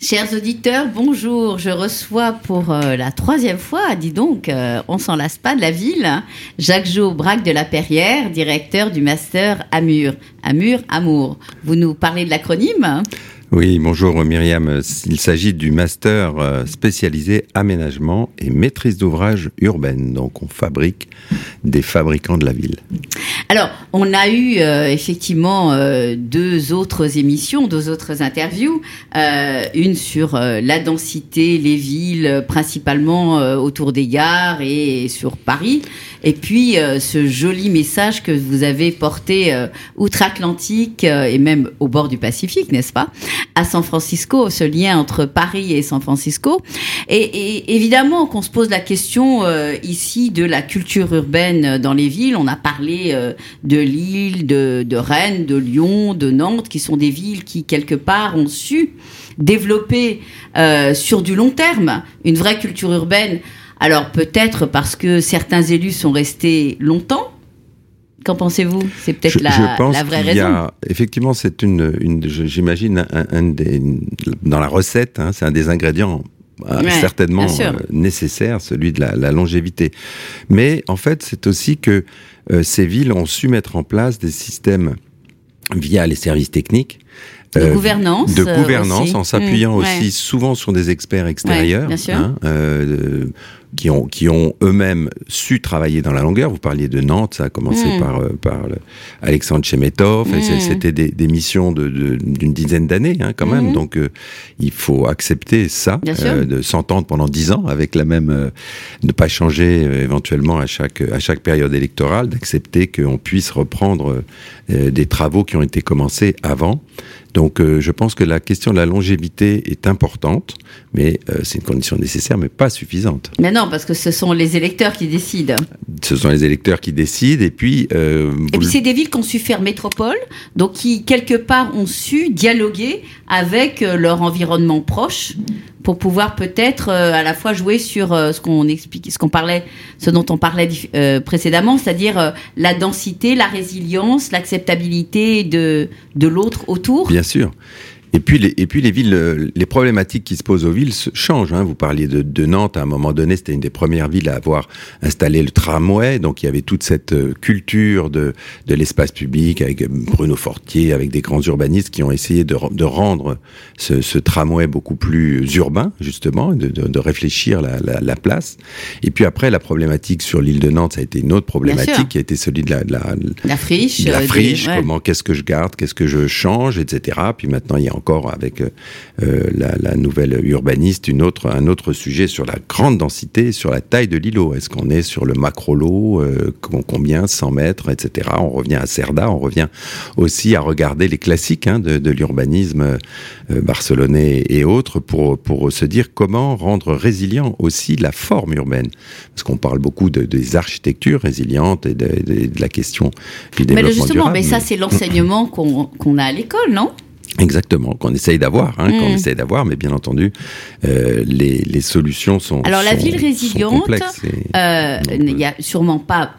Chers auditeurs, bonjour. Je reçois pour euh, la troisième fois, dis donc, euh, on s'en lasse pas de la ville, Jacques-Jo Braque de la Perrière, directeur du master Amur. Amur, Amour. Vous nous parlez de l'acronyme Oui, bonjour Myriam. Il s'agit du master euh, spécialisé aménagement et maîtrise d'ouvrage urbaine. Donc on fabrique des fabricants de la ville. Alors, on a eu euh, effectivement euh, deux autres émissions, deux autres interviews. Une sur la densité, les villes, principalement autour des gares et sur Paris. Et puis, euh, ce joli message que vous avez porté euh, outre-Atlantique euh, et même au bord du Pacifique, n'est-ce pas À San Francisco, ce lien entre Paris et San Francisco. Et, et évidemment qu'on se pose la question euh, ici de la culture urbaine dans les villes. On a parlé euh, de Lille, de, de Rennes, de Lyon, de Nantes, qui sont des villes qui, quelque part, ont su développer euh, sur du long terme une vraie culture urbaine. Alors peut-être parce que certains élus sont restés longtemps. Qu'en pensez-vous? C'est peut-être la, je pense la vraie qu'il y raison. effectivement, c'est une, j'imagine, un, un des, dans la recette, hein, c'est un des ingrédients euh, Ouais, certainement euh, nécessaire, celui de la, la longévité. Mais en fait, c'est aussi que euh, ces villes ont su mettre en place des systèmes via les services techniques. De euh, gouvernance, de gouvernance, aussi. en s'appuyant Mmh, aussi ouais. souvent sur des experts extérieurs, bien sûr. hein, qui ont qui ont eux-mêmes su travailler dans la longueur. Vous parliez de Nantes, ça a commencé Mmh. par euh, par le- Alexandre Chemetov. Mmh. C'était des, des missions de- de- d'une dizaine d'années, hein, quand même. Mmh. Donc euh, il faut accepter ça, euh, de s'entendre pendant dix ans avec la même, euh, ne pas changer éventuellement à chaque à chaque période électorale, d'accepter qu'on puisse reprendre des travaux qui ont été commencés avant. Donc euh, je pense que la question de la longévité est importante, mais euh, c'est une condition nécessaire, mais pas suffisante. Mais non, parce que ce sont les électeurs qui décident. Ce sont les électeurs qui décident, et puis... euh, Et puis c'est des villes qui ont su faire métropole, donc qui quelque part ont su dialoguer avec leur environnement proche pour pouvoir peut-être euh, à la fois jouer sur euh, ce qu'on explique, ce qu'on parlait, ce dont on parlait euh, précédemment, c'est-à-dire la densité, la résilience, l'acceptabilité de de l'autre autour. Bien sûr. Et puis, les, et puis les villes, euh, les problématiques qui se posent aux villes changent. Hein. Vous parliez de, de Nantes, à un moment donné, c'était une des premières villes à avoir installé le tramway, donc il y avait toute cette euh, culture de, de l'espace public avec euh, Bruno Fortier, avec des grands urbanistes qui ont essayé de, de rendre ce, ce tramway beaucoup plus urbain, justement, de, de, de réfléchir la, la, la place. Et puis après, la problématique sur l'île de Nantes, ça a été une autre problématique qui a été celui de la, de la, La friche. la des- friche, ouais. comment, qu'est-ce que je garde, qu'est-ce que je change, etc. Puis maintenant, il y a encore avec euh, euh, la, la nouvelle urbaniste une autre, un autre sujet sur la grande densité, sur la taille de l'îlot. Est-ce qu'on est sur le macro-lot, euh, com- combien, 100 mètres, etc. On revient à Cerda, on revient aussi à regarder les classiques hein, de, de l'urbanisme euh, barcelonais et autres pour, pour se dire comment rendre résilient aussi la forme urbaine. Parce qu'on parle beaucoup de, des architectures résilientes et de, la question du Mais développement le- justement, durable, mais ça c'est l'enseignement qu'on qu'on a à l'école, non? Exactement, qu'on essaye d'avoir, hein, qu'on Mm. essaye d'avoir, mais bien entendu, euh, les, les solutions sont. Alors, la ville résiliente, Euh, Il n'y a sûrement pas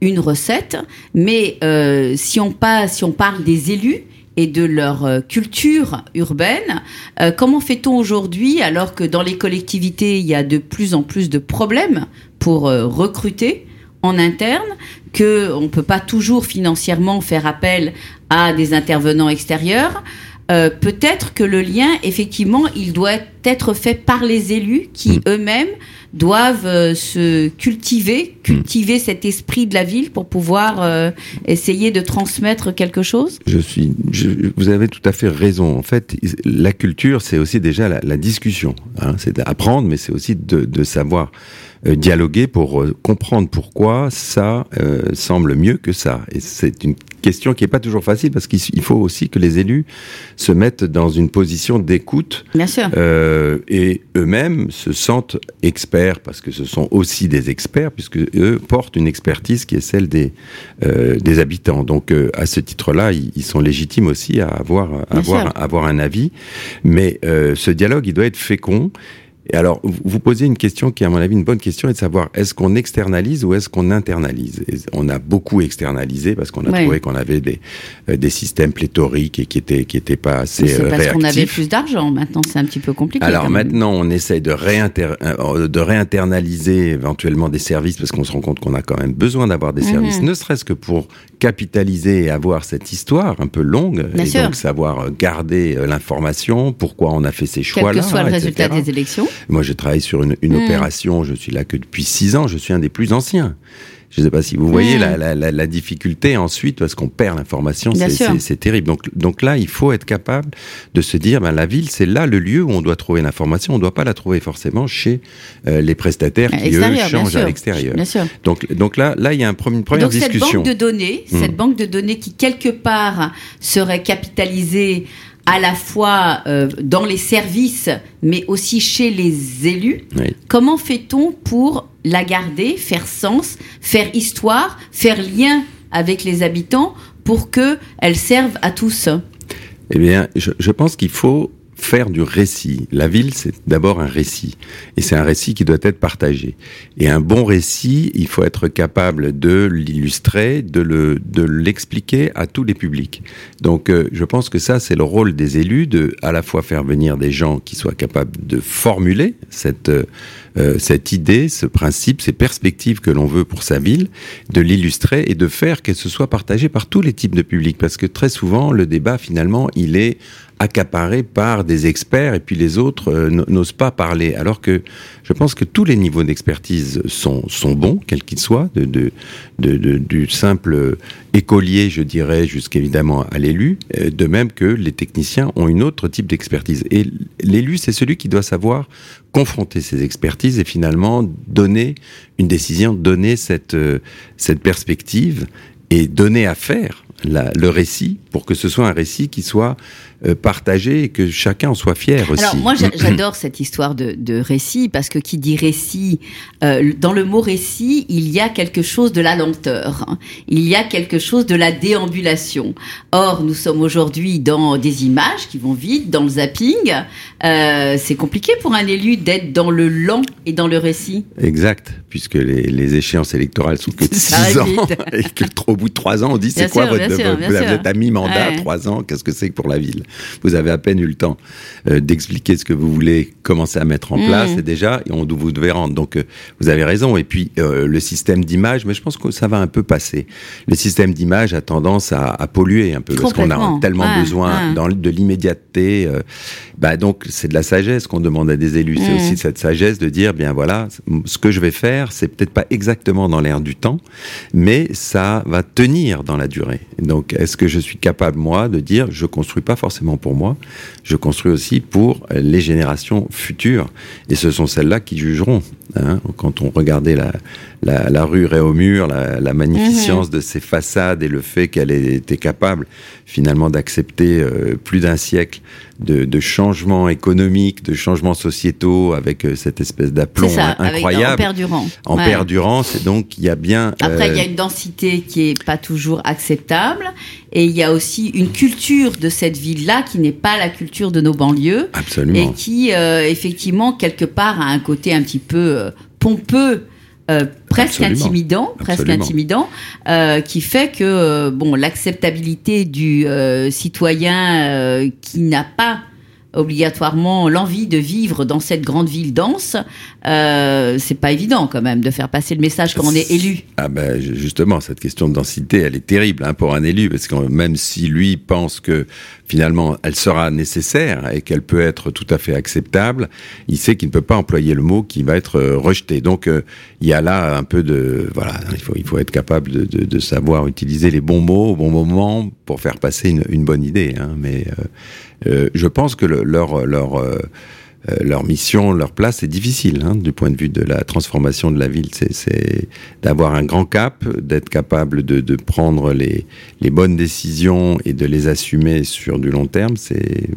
une recette, mais euh, si, on pas, si on parle des élus et de leur euh, culture urbaine, euh, comment fait-on aujourd'hui alors que dans les collectivités, il y a de plus en plus de problèmes pour euh, recruter en interne, que on peut pas toujours financièrement faire appel à des intervenants extérieurs. Euh, peut-être que le lien, effectivement, il doit être fait par les élus qui Mm. eux-mêmes doivent euh, se cultiver, cultiver cet esprit de la ville pour pouvoir euh, essayer de transmettre quelque chose? Je suis, je- vous avez tout à fait raison. En fait, la culture, c'est aussi déjà la, la discussion. Hein. C'est d'apprendre, mais c'est aussi de, de savoir euh, dialoguer pour comprendre pourquoi ça semble mieux que ça. Et c'est une question qui est pas toujours facile parce qu'il faut aussi que les élus se mettent dans une position d'écoute Bien sûr. euh, euh, et eux-mêmes se sentent experts parce que ce sont aussi des experts puisque eux portent une expertise qui est celle des euh, des habitants. Donc euh, à ce titre-là, ils, ils, sont légitimes aussi à avoir avoir avoir un avis. Mais ce dialogue, il doit être fécond et alors, vous posez une question qui, à mon avis, une bonne question, est de savoir est-ce qu'on externalise ou est-ce qu'on internalise? On a beaucoup externalisé parce qu'on a trouvé qu'on avait des, euh, des systèmes pléthoriques et qui étaient qui étaient pas assez C'est parce qu'on avait plus d'argent. Maintenant, c'est un petit peu compliqué. Alors maintenant, on essaye de, réinter euh, de réinternaliser éventuellement des services parce qu'on se rend compte qu'on a quand même besoin d'avoir des mhm. services, ne serait-ce que pour capitaliser et avoir cette histoire un peu longue Bien et sûr. donc savoir garder euh, l'information, pourquoi on a fait ces choix-là. Quel que soit le résultat des élections. Moi, je travaille sur une, une mmh. opération, je suis là que depuis six ans, je suis un des plus anciens. Je ne sais pas si vous voyez mmh. la, la, la, la, difficulté ensuite parce qu'on perd l'information, c'est terrible. Donc, donc là, il faut être capable de se dire, ben, la ville, c'est là le lieu où on doit trouver l'information. On ne doit pas la trouver forcément chez euh, les prestataires qui eux changent à l'extérieur. Donc, donc là, là, il y a un, une première donc, discussion. Cette banque de données, mmh. cette banque de données qui quelque part serait capitalisée à la fois euh, dans les services, mais aussi chez les élus. Oui. Comment fait-on pour la garder, faire sens, faire histoire, faire lien avec les habitants pour qu'elle serve à tous? Eh bien, je, je pense qu'il faut faire du récit. La ville, c'est d'abord un récit. Et c'est un récit qui doit être partagé. Et un bon récit, il faut être capable de l'illustrer, de le, de l'expliquer à tous les publics. Donc, euh, je pense que ça, c'est le rôle des élus de, à la fois faire venir des gens qui soient capables de formuler cette, euh, cette idée, ce principe, ces perspectives que l'on veut pour sa ville, de l'illustrer et de faire que ce soit partagé par tous les types de publics. Parce que très souvent, le débat, finalement, il est accaparé par des experts et puis les autres euh, n'osent pas parler. Alors que je pense que tous les niveaux d'expertise sont, sont bons, quels qu'ils soient, de, du simple écolier, je dirais, jusqu'évidemment à l'élu, euh, de même que les techniciens ont une autre type d'expertise. Et l'élu, c'est celui qui doit savoir confronter ses expertises et finalement donner une décision, donner cette, euh, cette perspective et donner à faire la, le récit pour que ce soit un récit qui soit euh, partagé et que chacun en soit fier aussi. Alors moi j'adore cette histoire de, de, récit parce que qui dit récit, euh, dans le mot récit, il y a quelque chose de la lenteur, hein. il y a quelque chose de la déambulation. Or nous sommes aujourd'hui dans des images qui vont vite, dans le zapping. Euh, c'est compliqué pour un élu d'être dans le lent et dans le récit. Exact, puisque les, les échéances électorales sont que de 6 ans et que au bout de 3 ans on dit c'est quoi sûr, votre, sûr, vous êtes à mi-mandat, Ouais. 3 ans, qu'est-ce que c'est que pour la ville? Vous avez à peine eu le temps euh, d'expliquer ce que vous voulez commencer à mettre en Mm. place et déjà on, vous devez rendre. Donc euh, vous avez raison. Et puis euh, le système d'image, mais je pense que ça va un peu passer. Le système d'image a tendance à, à polluer un peu parce qu'on a tellement Ouais, besoin ouais. dans, de l'immédiateté. bah donc c'est de la sagesse qu'on demande à des élus. C'est Mm. aussi cette sagesse de dire bien voilà, ce que je vais faire, c'est peut-être pas exactement dans l'air du temps, mais ça va tenir dans la durée. Donc est-ce que je suis capable moi de dire je construis pas forcément pour moi, je construis aussi pour les générations futures et ce sont celles-là qui jugeront. Hein, quand on regardait la, la, la rue Réaumur, la, la magnificence de ses façades et le fait qu'elle ait été capable finalement d'accepter euh, plus d'un siècle de, de changements économiques, de changements sociétaux avec euh, cette espèce d'aplomb C'est ça, in- avec, en incroyable. perdurant. en Ouais. perdurant, c'est donc il y a bien. Après, euh, il y a une densité qui est pas toujours acceptable, et il y a aussi une culture de cette ville-là qui n'est pas la culture de nos banlieues, absolument. et qui, euh, effectivement, quelque part, a un côté un petit peu euh, pompeux. Euh, presque Absolument. intimidant, presque Absolument. intimidant, euh, qui fait que euh, bon l'acceptabilité du euh, citoyen euh, qui n'a pas obligatoirement l'envie de vivre dans cette grande ville dense, euh, c'est pas évident quand même de faire passer le message quand on est élu. Ah ben ju- justement, cette question de densité, elle est terrible hein, pour un élu, parce que même si lui pense que finalement elle sera nécessaire et qu'elle peut être tout à fait acceptable, il sait qu'il ne peut pas employer le mot qui va être euh, rejeté. Donc euh, il y a là un peu de voilà, il faut il faut être capable de, savoir utiliser les bons mots au bon moment pour faire passer une, une bonne idée. Hein, mais euh, euh, je pense que le- leur leur euh, euh, leur mission, leur place est difficile hein, du point de vue de la transformation de la ville. C'est d'avoir un grand cap, d'être capable de, de prendre les, les, bonnes décisions et de les assumer sur du long terme. C'est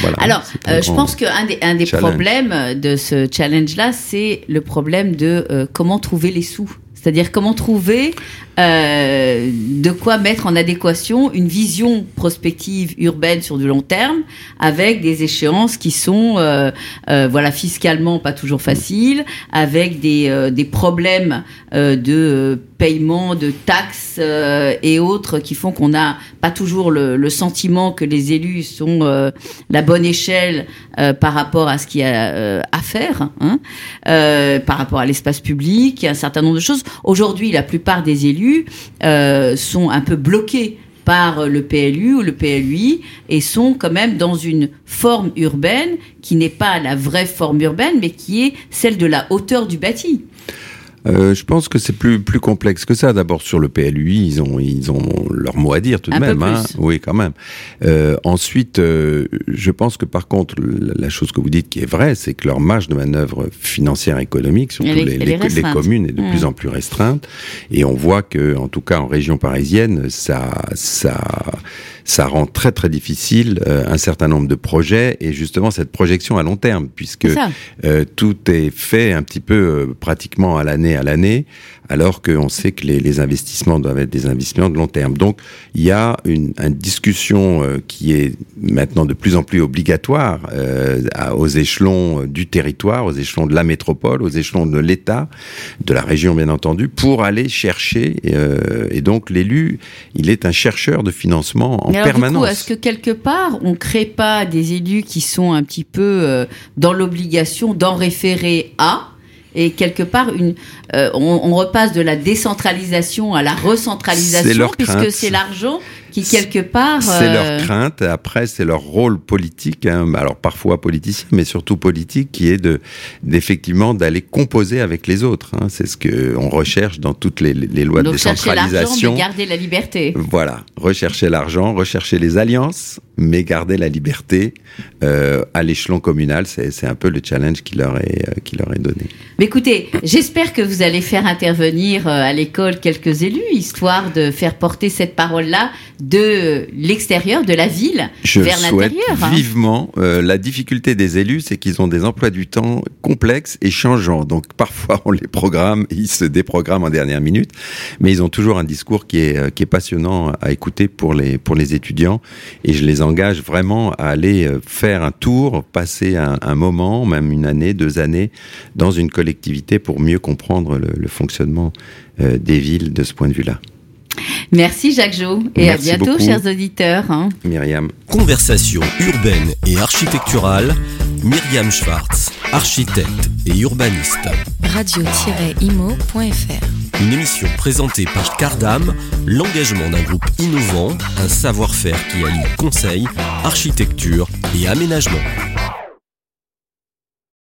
voilà, Alors, euh, je pense qu'un des, un des problèmes de ce challenge-là, c'est le problème de comment trouver les sous. C'est-à-dire comment trouver euh, de quoi mettre en adéquation une vision prospective urbaine sur du long terme avec des échéances qui sont euh, euh, voilà fiscalement pas toujours faciles, avec des, des problèmes de paiement de taxes et autres qui font qu'on n'a pas toujours le, le, sentiment que les élus sont la bonne échelle par rapport à ce qu'il y a à faire, hein, par rapport à l'espace public, un certain nombre de choses. Aujourd'hui, la plupart des élus euh, sont un peu bloqués par le PLU ou le PLUI et sont quand même dans une forme urbaine qui n'est pas la vraie forme urbaine, mais qui est celle de la hauteur du bâti. Euh, je pense que c'est plus plus complexe que ça. D'abord sur le PLUI, ils ont ils ont leur mot à dire tout de même. Hein. Oui, quand même. Euh, ensuite, euh, je pense que par contre, la chose que vous dites qui est vraie, c'est que leur marge de manœuvre financière et économique, surtout les, les, les, communes, est de plus mmh. en plus restreinte. Et on voit que, en tout cas en région parisienne, ça ça ça rend très très difficile euh, un certain nombre de projets et justement cette projection à long terme, puisque euh, tout est fait un petit peu euh, pratiquement à l'année à l'année, alors qu'on sait que les, les, investissements doivent être des investissements de long terme. Donc il y a une, une discussion qui est maintenant de plus en plus obligatoire aux échelons du territoire, aux échelons de la métropole, aux échelons de l'État, de la région bien entendu, pour aller chercher. et donc l'élu, il est un chercheur de financement en permanence. Est-ce que quelque part, on crée pas des élus qui sont un petit peu euh, dans l'obligation d'en référer à et quelque part une, euh, on, repasse de la décentralisation à la recentralisation puisque c'est l'argent qui quelque part. C'est leur euh, crainte. Après, c'est leur rôle politique. Hein, alors parfois politicien, mais surtout politique, qui est de d'effectivement d'aller composer avec les autres. Hein. C'est ce que on recherche dans toutes les, les lois de décentralisation. Donc garder la liberté. Voilà, rechercher l'argent, rechercher les alliances, mais garder la liberté euh, à l'échelon communal. C'est un peu le challenge qui leur est euh, qui leur est donné. Mais écoutez, j'espère que vous allez faire intervenir à l'école quelques élus, histoire de faire porter cette parole-là de l'extérieur, de la ville, vers l'intérieur. Je souhaite vivement. Euh, la difficulté des élus, c'est qu'ils ont des emplois du temps complexes et changeants. Donc parfois, on les programme, ils se déprogramment en dernière minute, mais ils ont toujours un discours qui est, euh, qui est passionnant à écouter pour les, pour les étudiants. Et je les engage vraiment à aller euh, faire un tour, passer un, un moment, même une année, deux années, dans une collectivité pour mieux comprendre le, le fonctionnement des villes de ce point de vue-là. Merci Jacques Jo et à bientôt chers auditeurs. Hein. Myriam. Conversation urbaine et architecturale, Myriam Schwartz, architecte et urbaniste. Radio-imo.fr Une émission présentée par Cardam, l'engagement d'un groupe innovant, un savoir-faire qui allie conseil, architecture et aménagement.